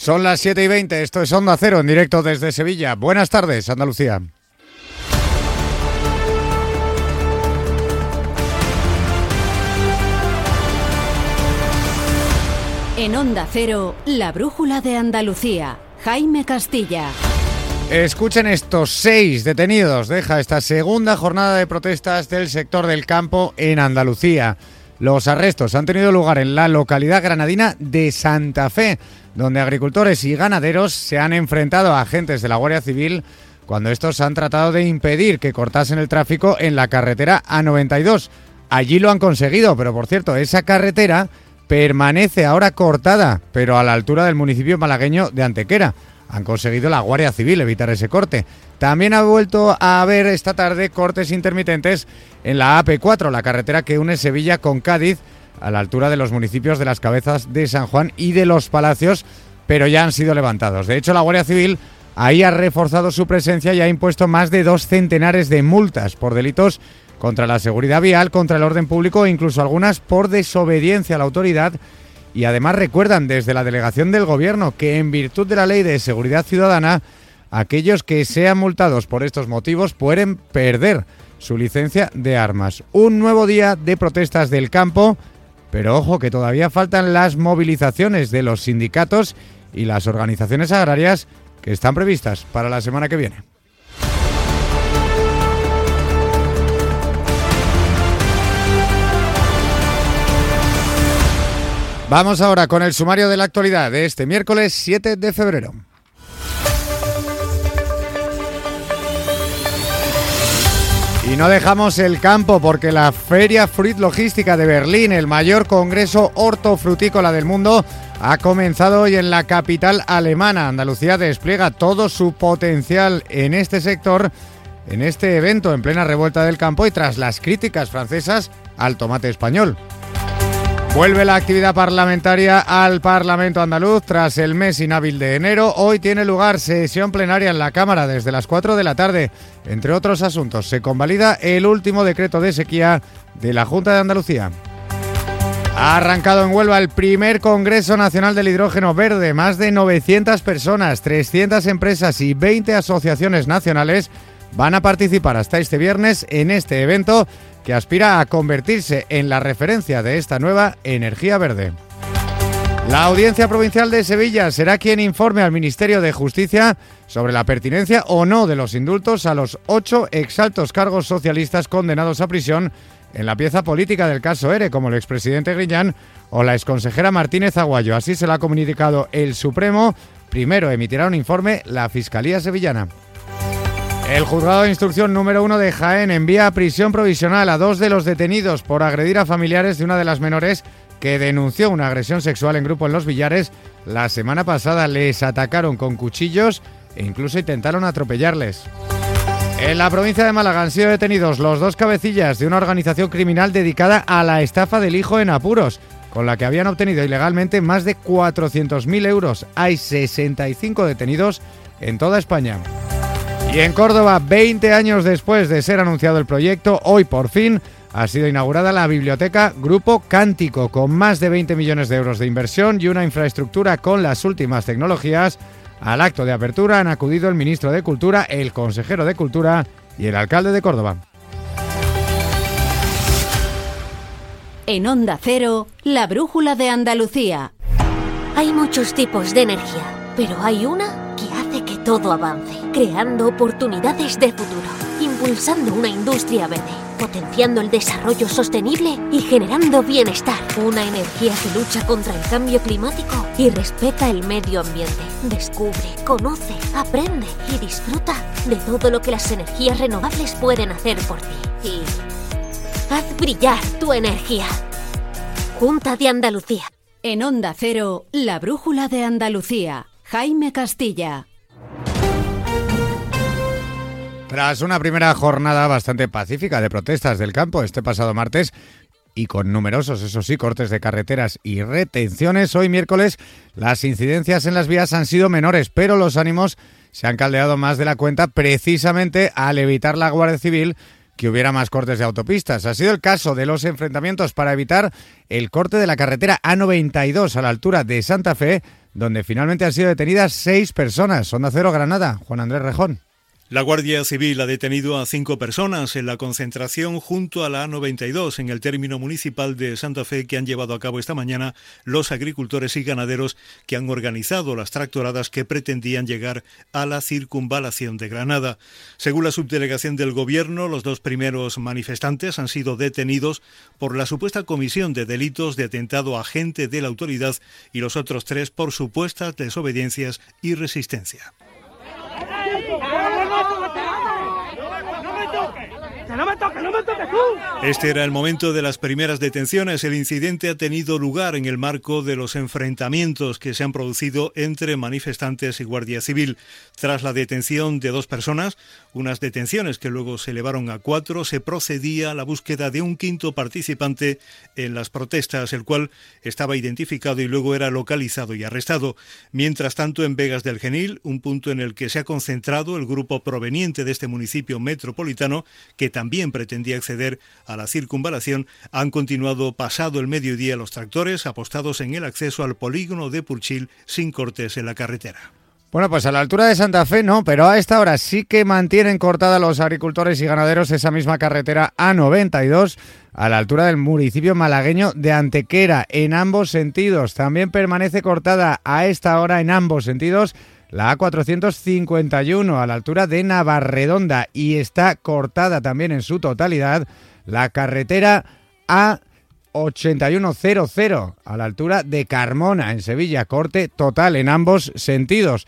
Son las 7 y 20, esto es Onda Cero en directo desde Sevilla. Buenas tardes, Andalucía. En Onda Cero, la brújula de Andalucía. Jaime Castilla. Escuchen estos seis detenidos. Deja esta segunda jornada de protestas del sector del campo en Andalucía. Los arrestos han tenido lugar en la localidad granadina de Santa Fe, donde agricultores y ganaderos se han enfrentado a agentes de la Guardia Civil cuando estos han tratado de impedir que cortasen el tráfico en la carretera A92. Allí lo han conseguido, pero por cierto, esa carretera permanece ahora cortada, pero a la altura del municipio malagueño de Antequera. Han conseguido la Guardia Civil evitar ese corte. También ha vuelto a haber esta tarde cortes intermitentes en la AP4, la carretera que une Sevilla con Cádiz, a la altura de los municipios de las Cabezas de San Juan y de los Palacios, pero ya han sido levantados. De hecho, la Guardia Civil ahí ha reforzado su presencia y ha impuesto más de dos centenares de multas por delitos contra la seguridad vial, contra el orden público e incluso algunas por desobediencia a la autoridad. Y además recuerdan desde la delegación del Gobierno que en virtud de la ley de seguridad ciudadana, aquellos que sean multados por estos motivos pueden perder su licencia de armas. Un nuevo día de protestas del campo, pero ojo que todavía faltan las movilizaciones de los sindicatos y las organizaciones agrarias que están previstas para la semana que viene. Vamos ahora con el sumario de la actualidad de este miércoles 7 de febrero. Y no dejamos el campo porque la Feria Fruit Logística de Berlín, el mayor congreso hortofrutícola del mundo, ha comenzado hoy en la capital alemana. Andalucía despliega todo su potencial en este sector, en este evento en plena revuelta del campo y tras las críticas francesas al tomate español. Vuelve la actividad parlamentaria al Parlamento andaluz tras el mes inhábil de enero. Hoy tiene lugar sesión plenaria en la Cámara desde las 4 de la tarde. Entre otros asuntos, se convalida el último decreto de sequía de la Junta de Andalucía. Ha arrancado en Huelva el primer Congreso Nacional del Hidrógeno Verde. Más de 900 personas, 300 empresas y 20 asociaciones nacionales van a participar hasta este viernes en este evento que aspira a convertirse en la referencia de esta nueva energía verde. La Audiencia Provincial de Sevilla será quien informe al Ministerio de Justicia sobre la pertinencia o no de los indultos a los ocho exaltos cargos socialistas condenados a prisión en la pieza política del caso ERE, como el expresidente Grillán o la exconsejera Martínez Aguayo. Así se lo ha comunicado el Supremo. Primero emitirá un informe la Fiscalía Sevillana. El juzgado de instrucción número uno de Jaén envía a prisión provisional a dos de los detenidos por agredir a familiares de una de las menores que denunció una agresión sexual en grupo en Los Villares. La semana pasada les atacaron con cuchillos e incluso intentaron atropellarles. En la provincia de Málaga han sido detenidos los dos cabecillas de una organización criminal dedicada a la estafa del hijo en apuros, con la que habían obtenido ilegalmente más de 400.000 euros. Hay 65 detenidos en toda España. Y en Córdoba, 20 años después de ser anunciado el proyecto, hoy por fin ha sido inaugurada la biblioteca Grupo Cántico, con más de 20 millones de euros de inversión y una infraestructura con las últimas tecnologías. Al acto de apertura han acudido el ministro de Cultura, el consejero de Cultura y el alcalde de Córdoba. En Onda Cero, la brújula de Andalucía. Hay muchos tipos de energía, pero hay una que hace que todo avance, creando oportunidades de futuro, impulsando una industria verde, potenciando el desarrollo sostenible y generando bienestar. Una energía que lucha contra el cambio climático y respeta el medio ambiente. Descubre, conoce, aprende y disfruta de todo lo que las energías renovables pueden hacer por ti. Y haz brillar tu energía. Junta de Andalucía. En Onda Cero, la brújula de Andalucía. Jaime Castilla. Tras una primera jornada bastante pacífica de protestas del campo este pasado martes y con numerosos, eso sí, cortes de carreteras y retenciones, hoy miércoles las incidencias en las vías han sido menores, pero los ánimos se han caldeado más de la cuenta precisamente al evitar la Guardia Civil que hubiera más cortes de autopistas. Ha sido el caso de los enfrentamientos para evitar el corte de la carretera A92 a la altura de Santa Fe donde finalmente han sido detenidas seis personas. Onda Cero Granada, Juan Andrés Rejón. La Guardia Civil ha detenido a cinco personas en la concentración junto a la A92 en el término municipal de Santa Fe que han llevado a cabo esta mañana los agricultores y ganaderos que han organizado las tractoradas que pretendían llegar a la circunvalación de Granada. Según la subdelegación del Gobierno, los dos primeros manifestantes han sido detenidos por la supuesta comisión de delitos de atentado a gente de la autoridad y los otros tres por supuestas desobediencias y resistencia. okay. Este era el momento de las primeras detenciones. El incidente ha tenido lugar en el marco de los enfrentamientos que se han producido entre manifestantes y Guardia Civil. Tras la detención de dos personas, unas detenciones que luego se elevaron a cuatro, se procedía a la búsqueda de un quinto participante en las protestas, el cual estaba identificado y luego era localizado y arrestado. Mientras tanto, en Vegas del Genil, un punto en el que se ha concentrado el grupo proveniente de este municipio metropolitano, que también pretendía acceder a la circunvalación, han continuado pasado el mediodía los tractores apostados en el acceso al polígono de Purchil sin cortes en la carretera. Bueno, pues a la altura de Santa Fe no, pero a esta hora sí que mantienen cortada los agricultores y ganaderos esa misma carretera A92 a la altura del municipio malagueño de Antequera en ambos sentidos. También permanece cortada a esta hora en ambos sentidos la A451 a la altura de Navarredonda y está cortada también en su totalidad la carretera A 8100 a la altura de Carmona en Sevilla, corte total en ambos sentidos,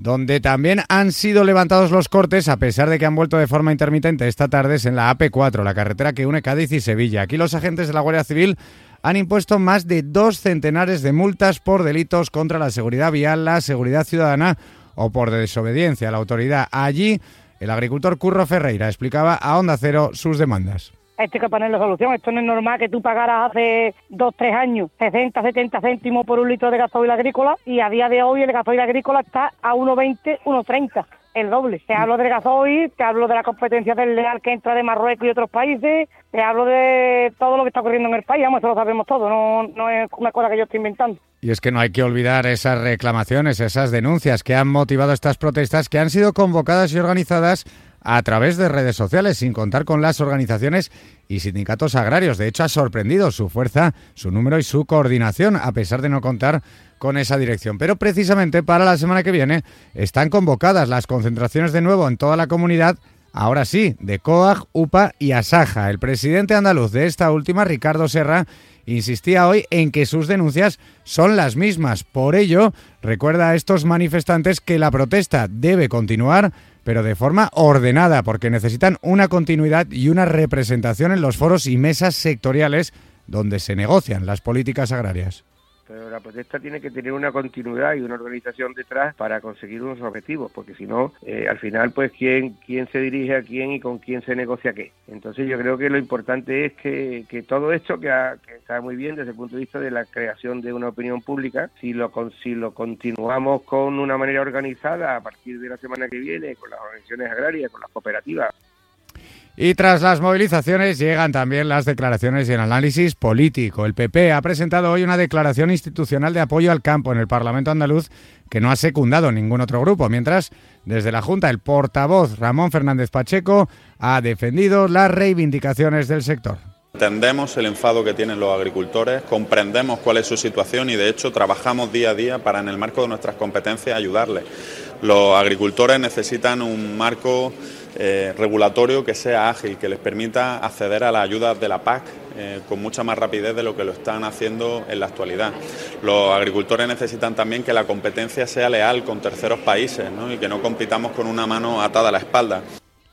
donde también han sido levantados los cortes a pesar de que han vuelto de forma intermitente esta tarde en la AP4, la carretera que une Cádiz y Sevilla. Aquí los agentes de la Guardia Civil han impuesto más de dos centenares de multas por delitos contra la seguridad vial, la seguridad ciudadana o por desobediencia a la autoridad. Allí, el agricultor Curro Ferreira explicaba a Onda Cero sus demandas esto hay que ponerle solución. Esto no es normal que tú pagaras hace dos, tres años 60, 70 céntimos por un litro de gasoil agrícola y a día de hoy el gasoil agrícola está a 1,20, 1,30 el doble. Te hablo del gasoil, te hablo de la competencia del leal que entra de Marruecos y otros países, te hablo de todo lo que está ocurriendo en el país, vamos, eso lo sabemos todo, no, no es una cosa que yo estoy inventando. Y es que no hay que olvidar esas reclamaciones, esas denuncias que han motivado estas protestas que han sido convocadas y organizadas a través de redes sociales, sin contar con las organizaciones y sindicatos agrarios. De hecho, ha sorprendido su fuerza, su número y su coordinación, a pesar de no contar con esa dirección. Pero precisamente para la semana que viene están convocadas las concentraciones de nuevo en toda la comunidad, ahora sí, de COAG, UPA y ASAJA. El presidente andaluz de esta última, Ricardo Serra, insistía hoy en que sus denuncias son las mismas. Por ello, recuerda a estos manifestantes que la protesta debe continuar pero de forma ordenada, porque necesitan una continuidad y una representación en los foros y mesas sectoriales donde se negocian las políticas agrarias pero la protesta tiene que tener una continuidad y una organización detrás para conseguir unos objetivos, porque si no, eh, al final, pues, ¿quién, quién se dirige a quién y con quién se negocia qué. Entonces yo creo que lo importante es que, todo esto, que, está muy bien desde el punto de vista de la creación de una opinión pública, si lo, si lo continuamos con una manera organizada a partir de la semana que viene, con las organizaciones agrarias, con las cooperativas, y tras las movilizaciones llegan también las declaraciones y el análisis político. El PP ha presentado hoy una declaración institucional de apoyo al campo en el Parlamento andaluz que no ha secundado ningún otro grupo, mientras desde la Junta el portavoz Ramón Fernández Pacheco ha defendido las reivindicaciones del sector. Entendemos el enfado que tienen los agricultores, comprendemos cuál es su situación y de hecho trabajamos día a día para en el marco de nuestras competencias ayudarles. Los agricultores necesitan un marco eh, regulatorio que sea ágil, que les permita acceder a las ayudas de la PAC eh, con mucha más rapidez de lo que lo están haciendo en la actualidad. Los agricultores necesitan también que la competencia sea leal con terceros países y que no compitamos con una mano atada a la espalda.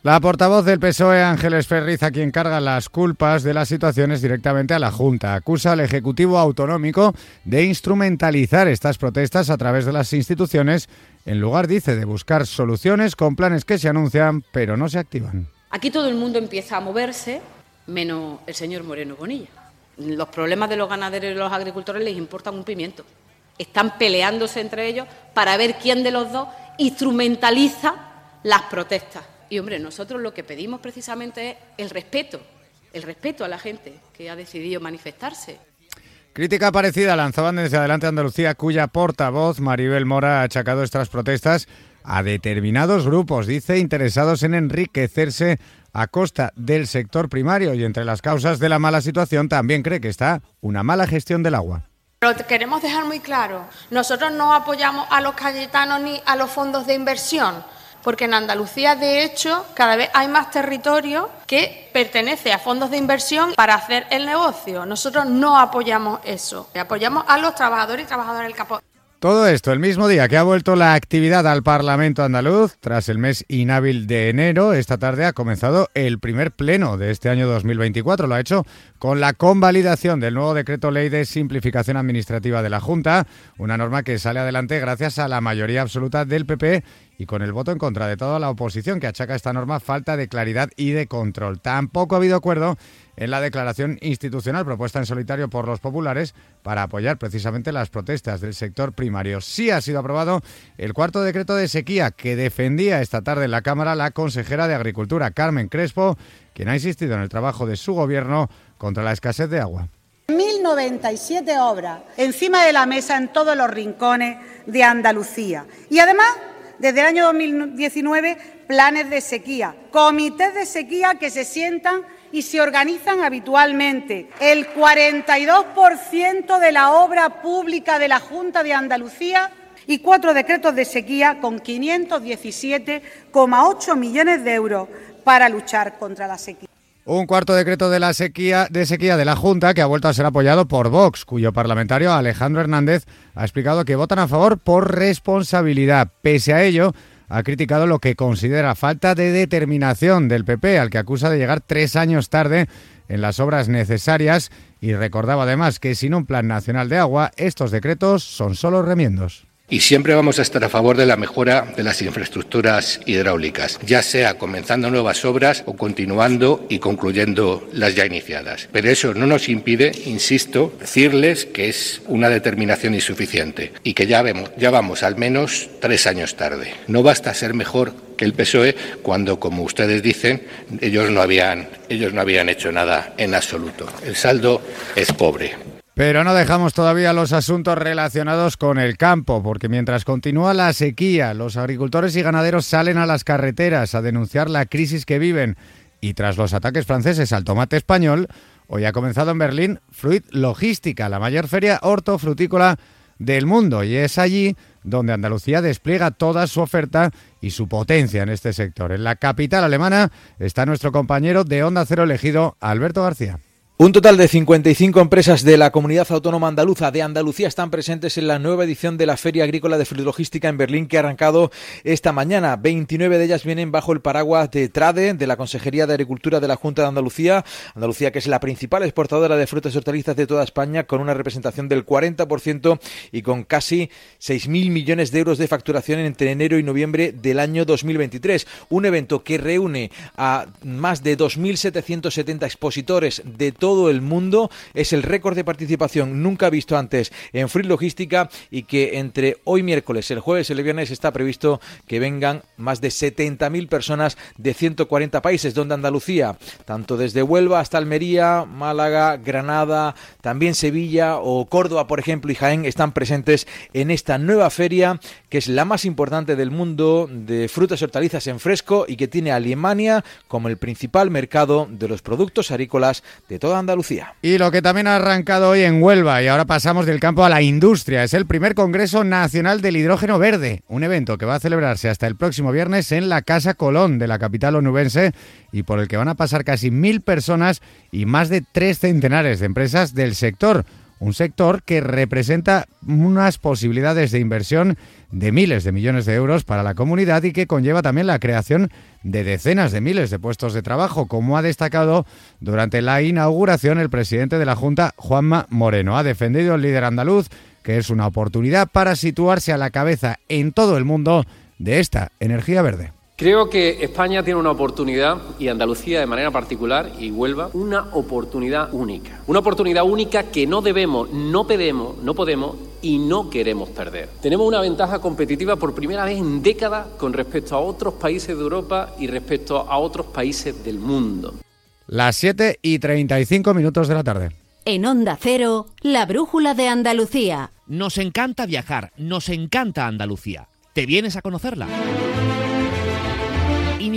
La portavoz del PSOE, Ángeles Ferriz, a quien carga las culpas de las situaciones directamente a la Junta, acusa al Ejecutivo Autonómico de instrumentalizar estas protestas a través de las instituciones, en lugar, dice, de buscar soluciones con planes que se anuncian pero no se activan. Aquí todo el mundo empieza a moverse, menos el señor Moreno Bonilla. Los problemas de los ganaderos y los agricultores les importan un pimiento. Están peleándose entre ellos para ver quién de los dos instrumentaliza las protestas. Y hombre, nosotros lo que pedimos precisamente es el respeto, el respeto a la gente que ha decidido manifestarse. Crítica parecida lanzaban desde Adelante Andalucía, cuya portavoz Maribel Mora ha achacado estas protestas a determinados grupos, dice, interesados en enriquecerse a costa del sector primario y entre las causas de la mala situación también cree que está una mala gestión del agua. Pero queremos dejar muy claro, nosotros no apoyamos a los cayetanos ni a los fondos de inversión porque en Andalucía, de hecho, cada vez hay más territorio que pertenece a fondos de inversión para hacer el negocio. Nosotros no apoyamos eso, apoyamos a los trabajadores y trabajadoras del campo. Todo esto el mismo día que ha vuelto la actividad al Parlamento andaluz, tras el mes inhábil de enero, esta tarde ha comenzado el primer pleno de este año 2024. Lo ha hecho con la convalidación del nuevo decreto ley de simplificación administrativa de la Junta, una norma que sale adelante gracias a la mayoría absoluta del PP y con el voto en contra de toda la oposición que achaca esta norma falta de claridad y de control. Tampoco ha habido acuerdo en la declaración institucional propuesta en solitario por los populares para apoyar precisamente las protestas del sector primario. Sí ha sido aprobado el cuarto decreto de sequía que defendía esta tarde en la Cámara la consejera de Agricultura, Carmen Crespo, quien ha insistido en el trabajo de su gobierno contra la escasez de agua. 1.097 obras encima de la mesa en todos los rincones de Andalucía. Y además desde el año 2019 planes de sequía, comités de sequía que se sientan y se organizan habitualmente. El 42% de la obra pública de la Junta de Andalucía y cuatro decretos de sequía con 517,8 millones de euros para luchar contra la sequía. Un cuarto decreto de la sequía de sequía de la Junta que ha vuelto a ser apoyado por Vox, cuyo parlamentario Alejandro Hernández ha explicado que votan a favor por responsabilidad. Pese a ello, ha criticado lo que considera falta de determinación del PP, al que acusa de llegar tres años tarde en las obras necesarias y recordaba además que sin un plan nacional de agua, estos decretos son solo remiendos. Y siempre vamos a estar a favor de la mejora de las infraestructuras hidráulicas, ya sea comenzando nuevas obras o continuando y concluyendo las ya iniciadas. Pero eso no nos impide, insisto, decirles que es una determinación insuficiente y que ya, vemos, ya vamos al menos tres años tarde. No basta ser mejor que el PSOE cuando, como ustedes dicen, ellos no habían, ellos no habían hecho nada en absoluto. El saldo es pobre. Pero no dejamos todavía los asuntos relacionados con el campo, porque mientras continúa la sequía, los agricultores y ganaderos salen a las carreteras a denunciar la crisis que viven. Y tras los ataques franceses al tomate español, hoy ha comenzado en Berlín Fruit Logística, la mayor feria hortofrutícola del mundo. Y es allí donde Andalucía despliega toda su oferta y su potencia en este sector. En la capital alemana está nuestro compañero de Onda Cero elegido, Alberto García. Un total de 55 empresas de la comunidad autónoma andaluza de Andalucía están presentes en la nueva edición de la Feria Agrícola de Logística en Berlín que ha arrancado esta mañana. 29 de ellas vienen bajo el paraguas de TRADE, de la Consejería de Agricultura de la Junta de Andalucía. Andalucía que es la principal exportadora de frutas y hortalizas de toda España con una representación del 40% y con casi 6.000 millones de euros de facturación entre enero y noviembre del año 2023. Un evento que reúne a más de 2.770 expositores de todo todo el mundo. Es el récord de participación nunca visto antes en Free Logística y que entre hoy miércoles, el jueves y el viernes está previsto que vengan más de 70.000 personas de 140 países, donde Andalucía, tanto desde Huelva hasta Almería, Málaga, Granada, también Sevilla o Córdoba, por ejemplo, y Jaén están presentes en esta nueva feria que es la más importante del mundo de frutas y hortalizas en fresco y que tiene a Alemania como el principal mercado de los productos agrícolas de toda Andalucía. Y lo que también ha arrancado hoy en Huelva, y ahora pasamos del campo a la industria, es el primer Congreso Nacional del Hidrógeno Verde, un evento que va a celebrarse hasta el próximo viernes en la Casa Colón de la capital onubense y por el que van a pasar casi mil personas y más de tres centenares de empresas del sector un sector que representa unas posibilidades de inversión de miles de millones de euros para la comunidad y que conlleva también la creación de decenas de miles de puestos de trabajo, como ha destacado durante la inauguración el presidente de la Junta, Juanma Moreno. Ha defendido el líder andaluz que es una oportunidad para situarse a la cabeza en todo el mundo de esta energía verde. Creo que España tiene una oportunidad, y Andalucía de manera particular, y Huelva, una oportunidad única. Una oportunidad única que no debemos, no pedimos, no podemos y no queremos perder. Tenemos una ventaja competitiva por primera vez en décadas con respecto a otros países de Europa y respecto a otros países del mundo. Las 7 y 35 minutos de la tarde. En Onda Cero, la brújula de Andalucía. Nos encanta viajar, nos encanta Andalucía. ¿Te vienes a conocerla?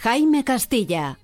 Jaime Castilla.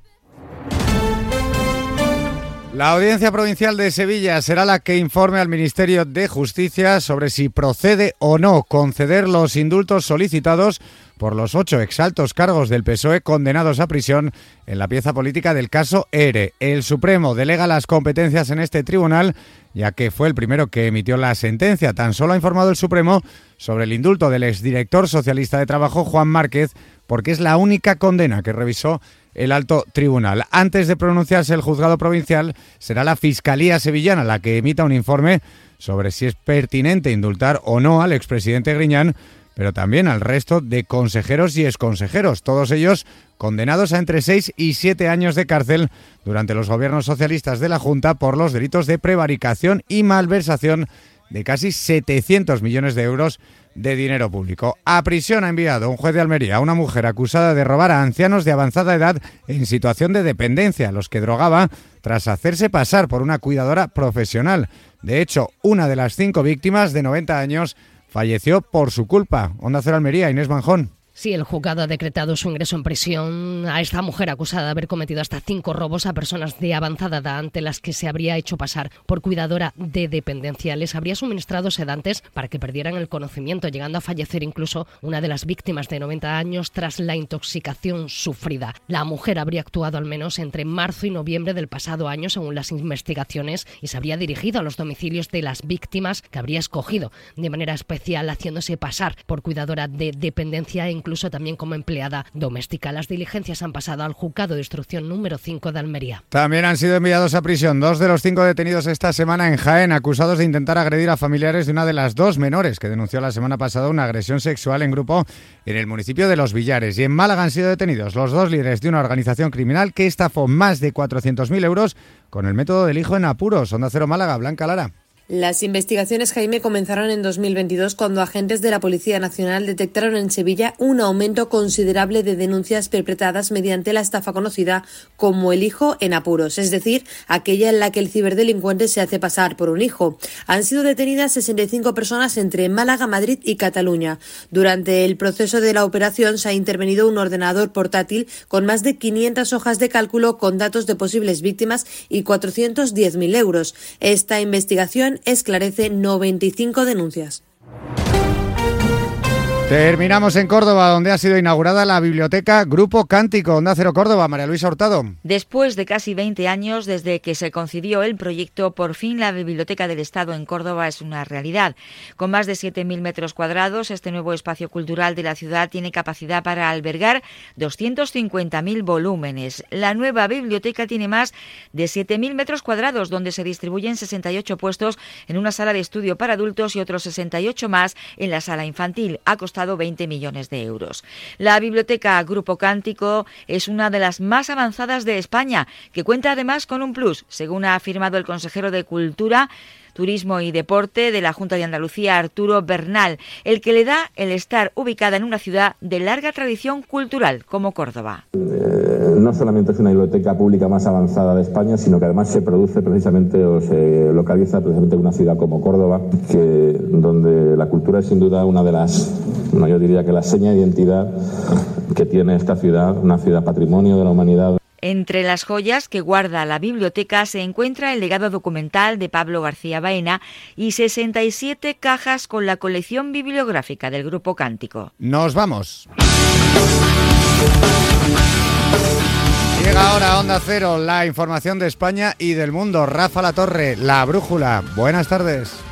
La Audiencia Provincial de Sevilla será la que informe al Ministerio de Justicia sobre si procede o no conceder los indultos solicitados por los ocho exaltos cargos del PSOE condenados a prisión en la pieza política del caso ERE. El Supremo delega las competencias en este tribunal, ya que fue el primero que emitió la sentencia. Tan solo ha informado el Supremo sobre el indulto del exdirector socialista de Trabajo, Juan Márquez, porque es la única condena que revisó el alto tribunal. Antes de pronunciarse el juzgado provincial, será la Fiscalía Sevillana la que emita un informe sobre si es pertinente indultar o no al expresidente Griñán pero también al resto de consejeros y exconsejeros, todos ellos condenados a entre 6 y 7 años de cárcel durante los gobiernos socialistas de la Junta por los delitos de prevaricación y malversación de casi 700 millones de euros de dinero público. A prisión ha enviado un juez de Almería a una mujer acusada de robar a ancianos de avanzada edad en situación de dependencia, los que drogaba tras hacerse pasar por una cuidadora profesional. De hecho, una de las cinco víctimas de 90 años falleció por su culpa. Onda Cero Almería, Inés Manjón. Sí, el juzgado ha decretado su ingreso en prisión a esta mujer acusada de haber cometido hasta cinco robos a personas de avanzada edad ante las que se habría hecho pasar por cuidadora de dependencia. Les habría suministrado sedantes para que perdieran el conocimiento, llegando a fallecer incluso una de las víctimas de 90 años tras la intoxicación sufrida. La mujer habría actuado al menos entre marzo y noviembre del pasado año, según las investigaciones, y se habría dirigido a los domicilios de las víctimas que habría escogido de manera especial, haciéndose pasar por cuidadora de dependencia en incluso también como empleada doméstica. Las diligencias han pasado al juzgado de instrucción número 5 de Almería. También han sido enviados a prisión dos de los cinco detenidos esta semana en Jaén, acusados de intentar agredir a familiares de una de las dos menores que denunció la semana pasada una agresión sexual en grupo en el municipio de Los Villares. Y en Málaga han sido detenidos los dos líderes de una organización criminal que estafó más de 400.000 euros con el método del hijo en apuros. Onda Cero Málaga, Blanca Lara. Las investigaciones, Jaime, comenzaron en 2022 cuando agentes de la Policía Nacional detectaron en Sevilla un aumento considerable de denuncias perpetradas mediante la estafa conocida como el hijo en apuros, es decir, aquella en la que el ciberdelincuente se hace pasar por un hijo. Han sido detenidas 65 personas entre Málaga, Madrid y Cataluña. Durante el proceso de la operación se ha intervenido un ordenador portátil con más de 500 hojas de cálculo con datos de posibles víctimas y 410.000 euros. Esta investigación esclarece 95 denuncias. Terminamos en Córdoba, donde ha sido inaugurada la biblioteca Grupo Cántico, Onda Cero Córdoba, María Luisa Hurtado. Después de casi 20 años desde que se concibió el proyecto, por fin la Biblioteca del Estado en Córdoba es una realidad. Con más de 7.000 metros cuadrados, este nuevo espacio cultural de la ciudad tiene capacidad para albergar 250.000 volúmenes. La nueva biblioteca tiene más de 7.000 metros cuadrados, donde se distribuyen 68 puestos en una sala de estudio para adultos y otros 68 más en la sala infantil. Ha costado 20 millones de euros. La biblioteca Grupo Cántico es una de las más avanzadas de España, que cuenta además con un plus, según ha afirmado el consejero de Cultura, Turismo y Deporte de la Junta de Andalucía, Arturo Bernal, el que le da el estar ubicada en una ciudad de larga tradición cultural como Córdoba. Eh, no solamente es una biblioteca pública más avanzada de España, sino que además se produce precisamente o se localiza precisamente en una ciudad como Córdoba, que, donde la cultura es sin duda una de las, no, yo diría que la seña de identidad que tiene esta ciudad, una ciudad patrimonio de la humanidad. Entre las joyas que guarda la biblioteca se encuentra el legado documental de Pablo García Baena y 67 cajas con la colección bibliográfica del Grupo Cántico. Nos vamos. Llega ahora Onda Cero la información de España y del mundo. Rafa La Torre, La Brújula. Buenas tardes.